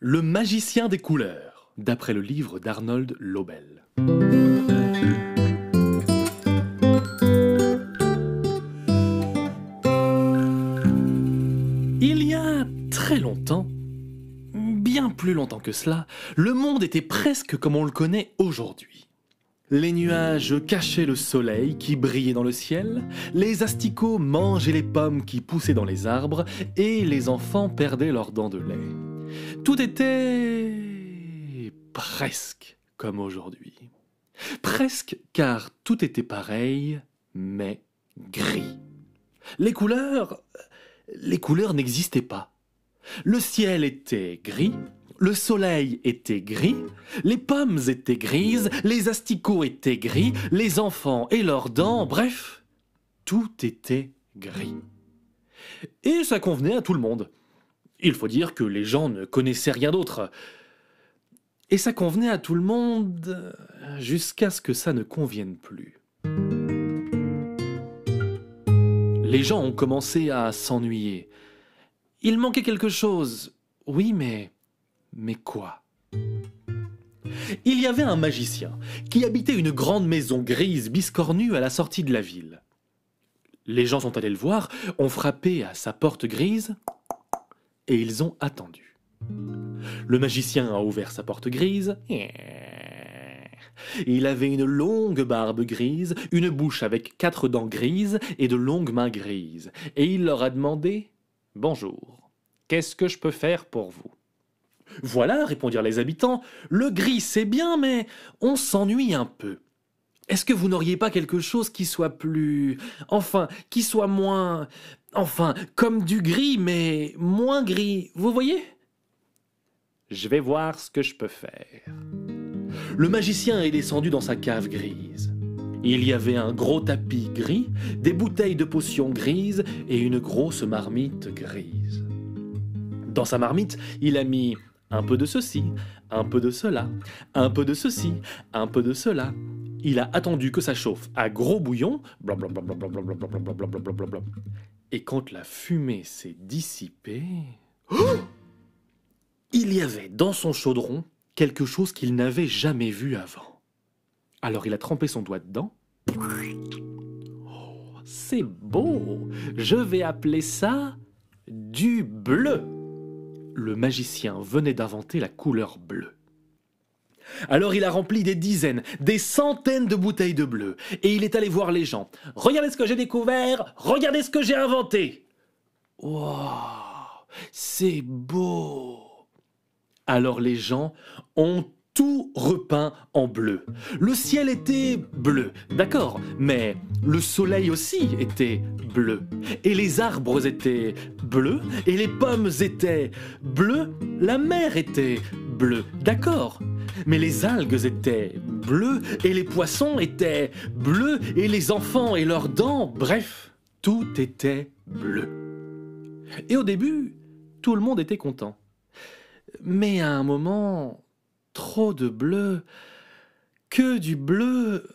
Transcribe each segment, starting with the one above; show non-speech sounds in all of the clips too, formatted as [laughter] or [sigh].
Le magicien des couleurs, d'après le livre d'Arnold Lobel. Il y a très longtemps, bien plus longtemps que cela, le monde était presque comme on le connaît aujourd'hui. Les nuages cachaient le soleil qui brillait dans le ciel, les asticots mangeaient les pommes qui poussaient dans les arbres, et les enfants perdaient leurs dents de lait. Tout était presque comme aujourd'hui. Presque car tout était pareil, mais gris. Les couleurs... Les couleurs n'existaient pas. Le ciel était gris, le soleil était gris, les pommes étaient grises, les asticots étaient gris, les enfants et leurs dents, bref, tout était gris. Et ça convenait à tout le monde. Il faut dire que les gens ne connaissaient rien d'autre. Et ça convenait à tout le monde jusqu'à ce que ça ne convienne plus. Les gens ont commencé à s'ennuyer. Il manquait quelque chose. Oui, mais mais quoi? Il y avait un magicien qui habitait une grande maison grise biscornue à la sortie de la ville. Les gens sont allés le voir, ont frappé à sa porte grise, et ils ont attendu. Le magicien a ouvert sa porte grise. Il avait une longue barbe grise, une bouche avec quatre dents grises et de longues mains grises. Et il leur a demandé Bonjour, qu'est-ce que je peux faire pour vous voilà, répondirent les habitants, le gris c'est bien, mais on s'ennuie un peu. Est-ce que vous n'auriez pas quelque chose qui soit plus... Enfin, qui soit moins... Enfin, comme du gris, mais moins gris, vous voyez? Je vais voir ce que je peux faire. Le magicien est descendu dans sa cave grise. Il y avait un gros tapis gris, des bouteilles de potions grises et une grosse marmite grise. Dans sa marmite, il a mis un peu de ceci, un peu de cela, un peu de ceci, un peu de cela. Il a attendu que ça chauffe à gros bouillon, et quand la fumée s'est dissipée, il y avait dans son chaudron quelque chose qu'il n'avait jamais vu avant. Alors il a trempé son doigt dedans. c'est beau, je vais appeler ça du bleu le magicien venait d'inventer la couleur bleue. Alors il a rempli des dizaines, des centaines de bouteilles de bleu, et il est allé voir les gens. Regardez ce que j'ai découvert, regardez ce que j'ai inventé. Wow, c'est beau. Alors les gens ont tout repeint en bleu. Le ciel était bleu, d'accord, mais le soleil aussi était bleu. Et les arbres étaient bleus, et les pommes étaient bleues, la mer était bleue, d'accord. Mais les algues étaient bleues, et les poissons étaient bleus, et les enfants et leurs dents, bref, tout était bleu. Et au début, tout le monde était content. Mais à un moment, trop de bleu, que du bleu,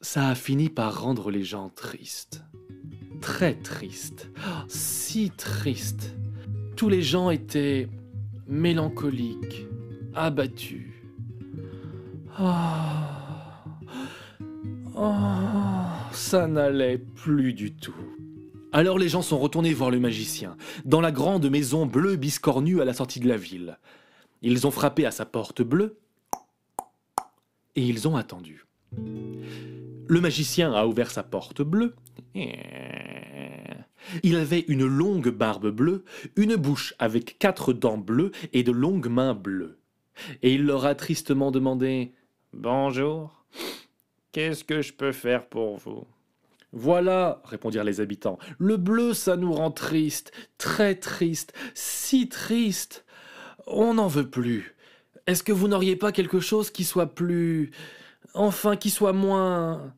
ça a fini par rendre les gens tristes. Très tristes. si tristes. Tous les gens étaient mélancoliques, abattus. Oh, oh, ça n'allait plus du tout. Alors les gens sont retournés voir le magicien, dans la grande maison bleue biscornue à la sortie de la ville. Ils ont frappé à sa porte bleue et ils ont attendu. Le magicien a ouvert sa porte bleue. Il avait une longue barbe bleue, une bouche avec quatre dents bleues et de longues mains bleues. Et il leur a tristement demandé Bonjour, qu'est-ce que je peux faire pour vous? Voilà, répondirent les habitants, le bleu, ça nous rend triste, très triste, si triste. On n'en veut plus. Est-ce que vous n'auriez pas quelque chose qui soit plus... Enfin, qui soit moins...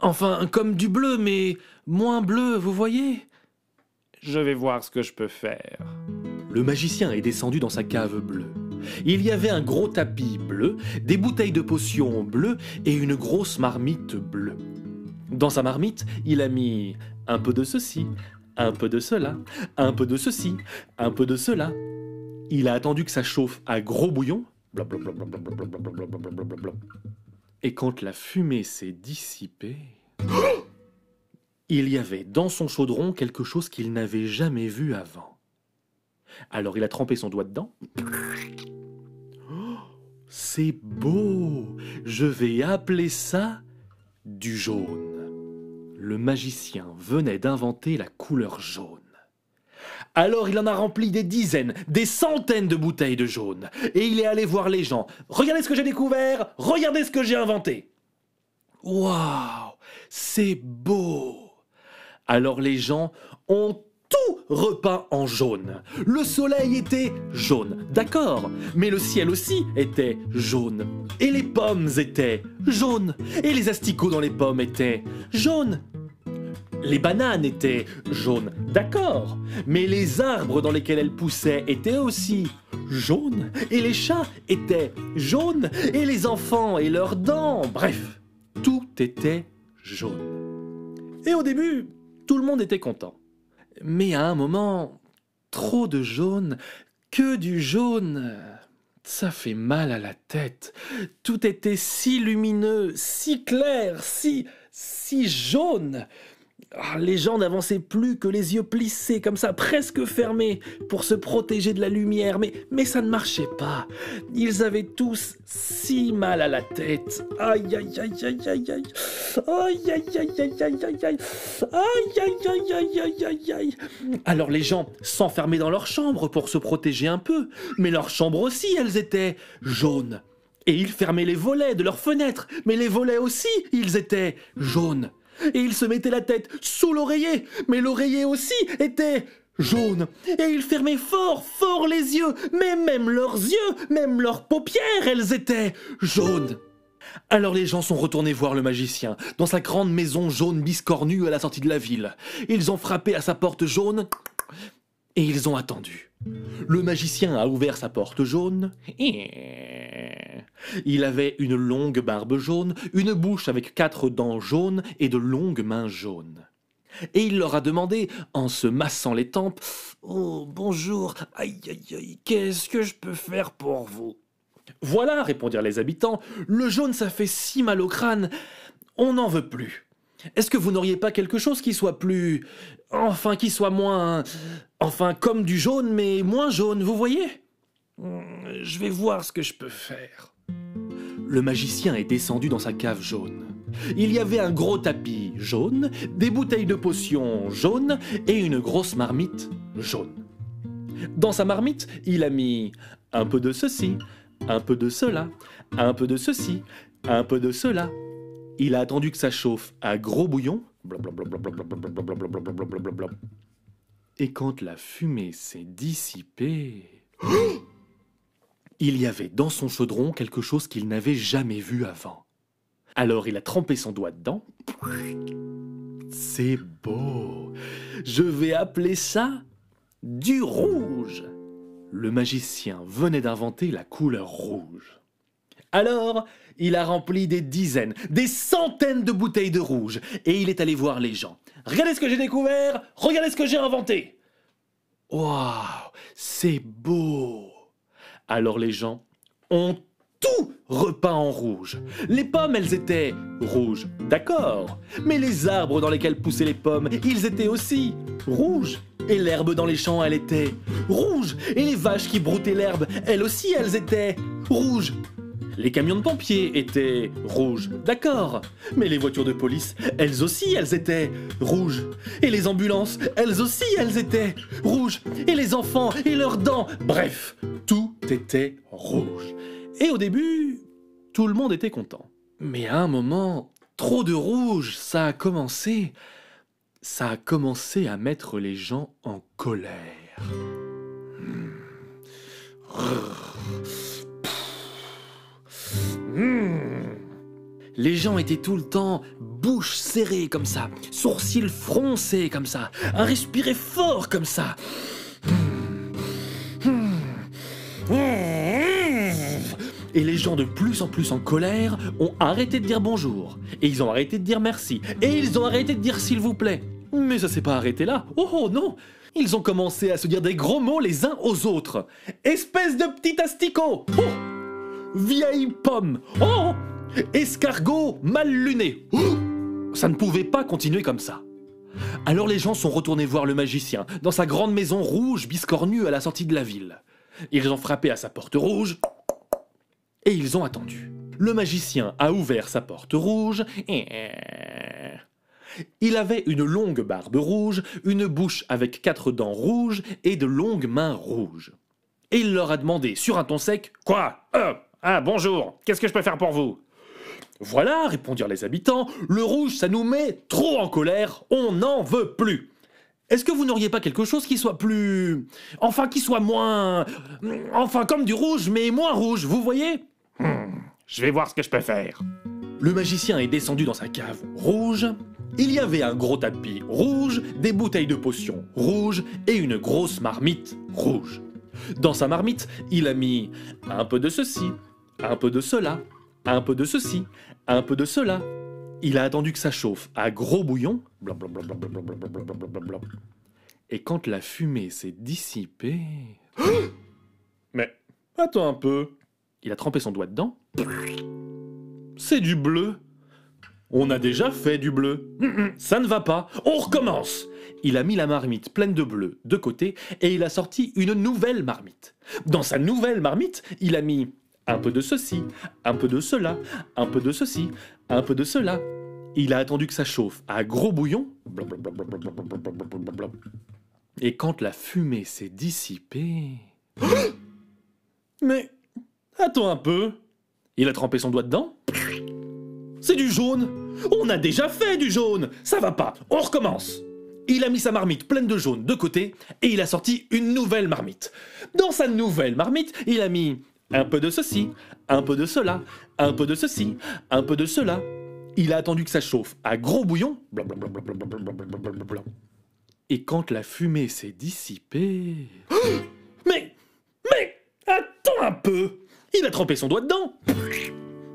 Enfin, comme du bleu, mais moins bleu, vous voyez? Je vais voir ce que je peux faire. Le magicien est descendu dans sa cave bleue. Il y avait un gros tapis bleu, des bouteilles de potions bleues et une grosse marmite bleue. Dans sa marmite, il a mis un peu de ceci, un peu de cela, un peu de ceci, un peu de cela, il a attendu que ça chauffe à gros bouillon. Et quand la fumée s'est dissipée, il y avait dans son chaudron quelque chose qu'il n'avait jamais vu avant. Alors il a trempé son doigt dedans. [gasps] C'est beau Je vais appeler ça du jaune. Le magicien venait d'inventer la couleur jaune. Alors il en a rempli des dizaines, des centaines de bouteilles de jaune. Et il est allé voir les gens. Regardez ce que j'ai découvert, regardez ce que j'ai inventé. Waouh, c'est beau. Alors les gens ont tout repeint en jaune. Le soleil était jaune, d'accord, mais le ciel aussi était jaune. Et les pommes étaient jaunes. Et les asticots dans les pommes étaient jaunes. Les bananes étaient jaunes, d'accord, mais les arbres dans lesquels elles poussaient étaient aussi jaunes, et les chats étaient jaunes, et les enfants et leurs dents, bref, tout était jaune. Et au début, tout le monde était content. Mais à un moment, trop de jaune, que du jaune, ça fait mal à la tête. Tout était si lumineux, si clair, si, si jaune. Ah, les gens n'avançaient plus que les yeux plissés comme ça, presque fermés, pour se protéger de la lumière, mais, mais ça ne marchait pas. Ils avaient tous si mal à la tête. Aïe aïe aïe aïe aïe aïe. Aïe aïe aïe aïe aïe aïe aïe. Aïe aïe aïe aïe aïe aïe aïe. Alors les gens s'enfermaient dans leur chambre pour se protéger un peu, mais leurs chambres aussi, elles étaient jaunes. Et ils fermaient les volets de leurs fenêtres, mais les volets aussi, ils étaient jaunes et ils se mettaient la tête sous l'oreiller, mais l'oreiller aussi était jaune, et ils fermaient fort, fort les yeux, mais même leurs yeux, même leurs paupières, elles étaient jaunes. Alors les gens sont retournés voir le magicien, dans sa grande maison jaune biscornue à la sortie de la ville. Ils ont frappé à sa porte jaune, et ils ont attendu. Le magicien a ouvert sa porte jaune. Il avait une longue barbe jaune, une bouche avec quatre dents jaunes et de longues mains jaunes. Et il leur a demandé, en se massant les tempes, Oh, bonjour, aïe aïe aïe, qu'est-ce que je peux faire pour vous? Voilà, répondirent les habitants, le jaune ça fait si mal au crâne, on n'en veut plus. Est-ce que vous n'auriez pas quelque chose qui soit plus. Enfin, qui soit moins. Enfin, comme du jaune, mais moins jaune, vous voyez? Je vais voir ce que je peux faire. Le magicien est descendu dans sa cave jaune. Il y avait un gros tapis jaune, des bouteilles de potions jaunes et une grosse marmite jaune. Dans sa marmite, il a mis un peu de ceci, un peu de cela, un peu de ceci, un peu de cela. Il a attendu que ça chauffe à gros bouillon. Et quand la fumée s'est dissipée, il y avait dans son chaudron quelque chose qu'il n'avait jamais vu avant. Alors il a trempé son doigt dedans. C'est beau. Je vais appeler ça du rouge. Le magicien venait d'inventer la couleur rouge. Alors, il a rempli des dizaines, des centaines de bouteilles de rouge, et il est allé voir les gens. Regardez ce que j'ai découvert, regardez ce que j'ai inventé. Waouh, c'est beau. Alors les gens ont tout repeint en rouge. Les pommes, elles étaient rouges, d'accord. Mais les arbres dans lesquels poussaient les pommes, ils étaient aussi rouges. Et l'herbe dans les champs, elle était rouge. Et les vaches qui broutaient l'herbe, elles aussi, elles étaient rouges. Les camions de pompiers étaient rouges, d'accord. Mais les voitures de police, elles aussi, elles étaient rouges. Et les ambulances, elles aussi, elles étaient rouges. Et les enfants et leurs dents, bref, tout était rouge. Et au début, tout le monde était content. Mais à un moment, trop de rouge, ça a commencé. Ça a commencé à mettre les gens en colère. Les gens étaient tout le temps bouche serrée comme ça, sourcils froncés comme ça, à respirer fort comme ça. Et les gens de plus en plus en colère ont arrêté de dire bonjour. Et ils ont arrêté de dire merci. Et ils ont arrêté de dire s'il vous plaît. Mais ça s'est pas arrêté là. Oh, oh non Ils ont commencé à se dire des gros mots les uns aux autres. Espèce de petit asticot oh Vieille pomme Oh Escargot mal luné oh Ça ne pouvait pas continuer comme ça. Alors les gens sont retournés voir le magicien dans sa grande maison rouge biscornue à la sortie de la ville. Ils ont frappé à sa porte rouge et ils ont attendu. Le magicien a ouvert sa porte rouge. Il avait une longue barbe rouge, une bouche avec quatre dents rouges et de longues mains rouges. Et il leur a demandé, sur un ton sec, Quoi? Euh, Ah, bonjour, qu'est-ce que je peux faire pour vous Voilà, répondirent les habitants, le rouge, ça nous met trop en colère, on n'en veut plus. Est-ce que vous n'auriez pas quelque chose qui soit plus... Enfin, qui soit moins... Enfin, comme du rouge, mais moins rouge, vous voyez? Je vais voir ce que je peux faire. Le magicien est descendu dans sa cave rouge. Il y avait un gros tapis rouge, des bouteilles de potions rouges et une grosse marmite rouge. Dans sa marmite, il a mis un peu de ceci, un peu de cela, un peu de ceci, un peu de cela. Il a attendu que ça chauffe à gros bouillon. Et quand la fumée s'est dissipée... [gasps] Mais attends un peu. Il a trempé son doigt dedans. C'est du bleu. On a déjà fait du bleu. Ça ne va pas. On recommence. Il a mis la marmite pleine de bleu de côté et il a sorti une nouvelle marmite. Dans sa nouvelle marmite, il a mis un peu de ceci, un peu de cela, un peu de ceci, un peu de cela. Il a attendu que ça chauffe à gros bouillon. Et quand la fumée s'est dissipée... [gasps] Mais attends un peu. Il a trempé son doigt dedans. C'est du jaune. On a déjà fait du jaune. Ça va pas. On recommence. Il a mis sa marmite pleine de jaune de côté et il a sorti une nouvelle marmite. Dans sa nouvelle marmite, il a mis un peu de ceci, un peu de cela, un peu de ceci, un peu de cela. Il a attendu que ça chauffe à gros bouillon. Et quand la fumée s'est dissipée... [gasps] mais Mais Attends un peu Il a trempé son doigt dedans.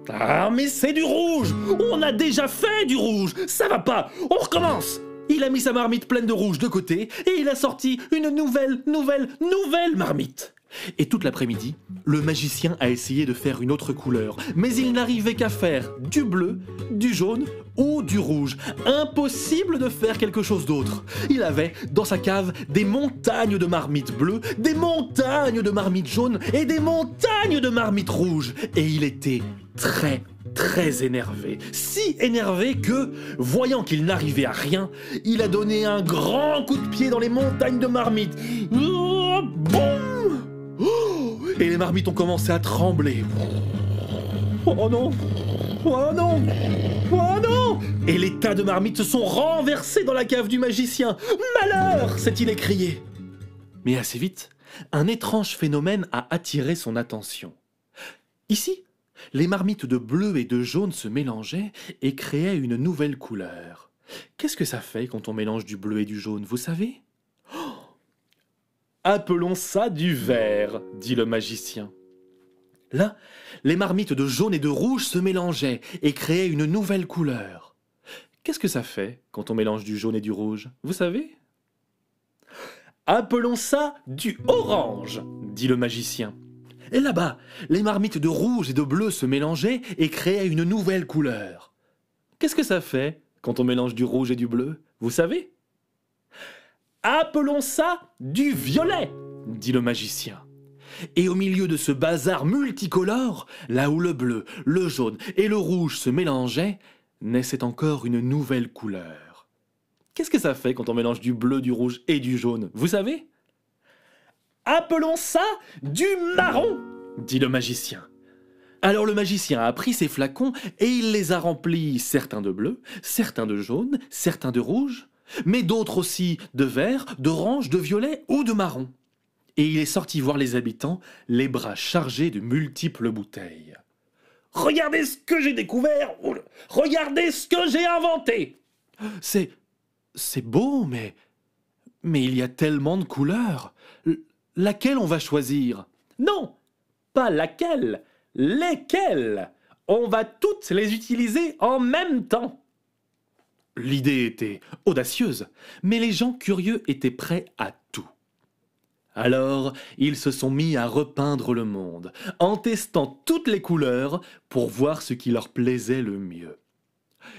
Ah mais c'est du rouge. On a déjà fait du rouge. Ça va pas. On recommence. Il a mis sa marmite pleine de rouge de côté et il a sorti une nouvelle, nouvelle, nouvelle marmite. Et toute l'après-midi, le magicien a essayé de faire une autre couleur, mais il n'arrivait qu'à faire du bleu, du jaune ou du rouge. Impossible de faire quelque chose d'autre. Il avait dans sa cave des montagnes de marmites bleues, des montagnes de marmites jaunes et des montagnes de marmites rouges. Et il était très très énervé, si énervé que, voyant qu'il n'arrivait à rien, il a donné un grand coup de pied dans les montagnes de marmites. Et les marmites ont commencé à trembler. Oh non Oh non Oh non Et les tas de marmites se sont renversés dans la cave du magicien. Malheur s'est-il écrié. Mais assez vite, un étrange phénomène a attiré son attention. Ici, les marmites de bleu et de jaune se mélangeaient et créaient une nouvelle couleur. Qu'est-ce que ça fait quand on mélange du bleu et du jaune, vous savez? Appelons ça du vert, dit le magicien. Là, les marmites de jaune et de rouge se mélangeaient et créaient une nouvelle couleur. Qu'est-ce que ça fait quand on mélange du jaune et du rouge, vous savez? Appelons ça du orange, dit le magicien. Et là-bas, les marmites de rouge et de bleu se mélangeaient et créaient une nouvelle couleur. Qu'est-ce que ça fait quand on mélange du rouge et du bleu Vous savez? Appelons ça du violet, dit le magicien. Et au milieu de ce bazar multicolore, là où le bleu, le jaune et le rouge se mélangeaient, naissait encore une nouvelle couleur. Qu'est-ce que ça fait quand on mélange du bleu, du rouge et du jaune? Vous savez? Appelons ça du marron, dit le magicien. Alors le magicien a pris ses flacons et il les a remplis, certains de bleu, certains de jaune, certains de rouge, mais d'autres aussi de vert, d'orange, de violet ou de marron. Et il est sorti voir les habitants, les bras chargés de multiples bouteilles. Regardez ce que j'ai découvert Regardez ce que j'ai inventé C'est. c'est beau, mais. Mais il y a tellement de couleurs laquelle on va choisir? Non, pas laquelle, lesquelles On va toutes les utiliser en même temps. L'idée était audacieuse, mais les gens curieux étaient prêts à tout. Alors, ils se sont mis à repeindre le monde, en testant toutes les couleurs pour voir ce qui leur plaisait le mieux.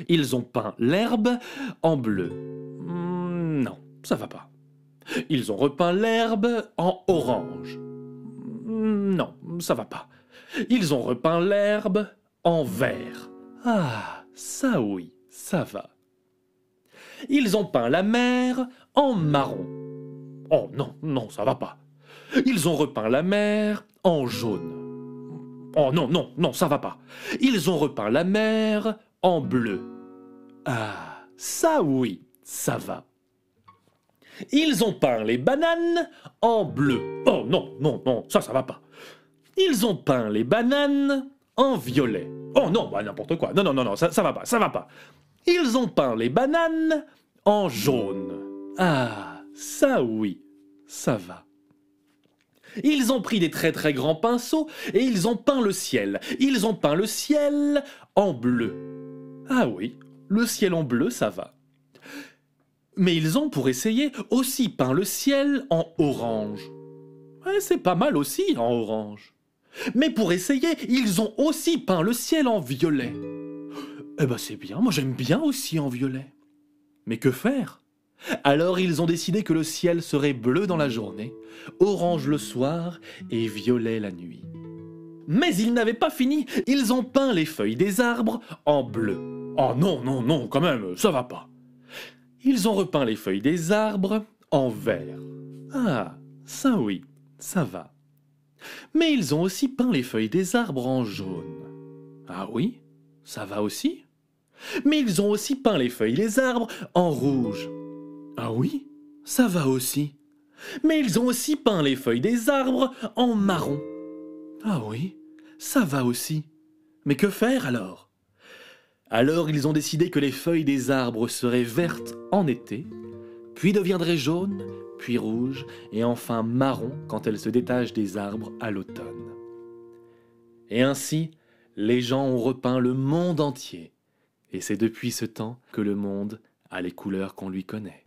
Ils ont peint l'herbe en bleu. Hmm, non, ça va pas. Ils ont repeint l'herbe en orange. Hmm, non, ça va pas. Ils ont repeint l'herbe en vert. Ah, ça oui, ça va. Ils ont peint la mer en marron. Oh non, non, ça va pas. Ils ont repeint la mer en jaune. Oh non, non, non, ça va pas. Ils ont repeint la mer en bleu. Ah, ça oui, ça va. Ils ont peint les bananes en bleu. Oh non, non, non, ça, ça va pas. Ils ont peint les bananes en violet. Oh non, bah n'importe quoi. Non, non, non, non, ça, ça va pas, ça va pas. Ils ont peint les bananes en jaune. Ah, ça oui, ça va. Ils ont pris des très très grands pinceaux et ils ont peint le ciel. Ils ont peint le ciel en bleu. Ah oui, le ciel en bleu, ça va. Mais ils ont, pour essayer, aussi peint le ciel en orange. Ouais, c'est pas mal aussi en orange. Mais pour essayer, ils ont aussi peint le ciel en violet. Eh ben c'est bien, moi j'aime bien aussi en violet. Mais que faire? Alors ils ont décidé que le ciel serait bleu dans la journée, orange le soir et violet la nuit. Mais ils n'avaient pas fini, ils ont peint les feuilles des arbres en bleu. Oh non, non, non, quand même, ça va pas. Ils ont repeint les feuilles des arbres en vert. Ah, ça oui, ça va. Mais ils ont aussi peint les feuilles des arbres en jaune. Ah oui, ça va aussi. Mais ils ont aussi peint les feuilles des arbres en rouge. Ah oui, ça va aussi. Mais ils ont aussi peint les feuilles des arbres en marron. Ah oui, ça va aussi. Mais que faire alors? Alors ils ont décidé que les feuilles des arbres seraient vertes en été, puis deviendraient jaunes, puis rouges, et enfin marron quand elles se détachent des arbres à l'automne. Et ainsi, les gens ont repeint le monde entier, et c'est depuis ce temps que le monde a les couleurs qu'on lui connaît.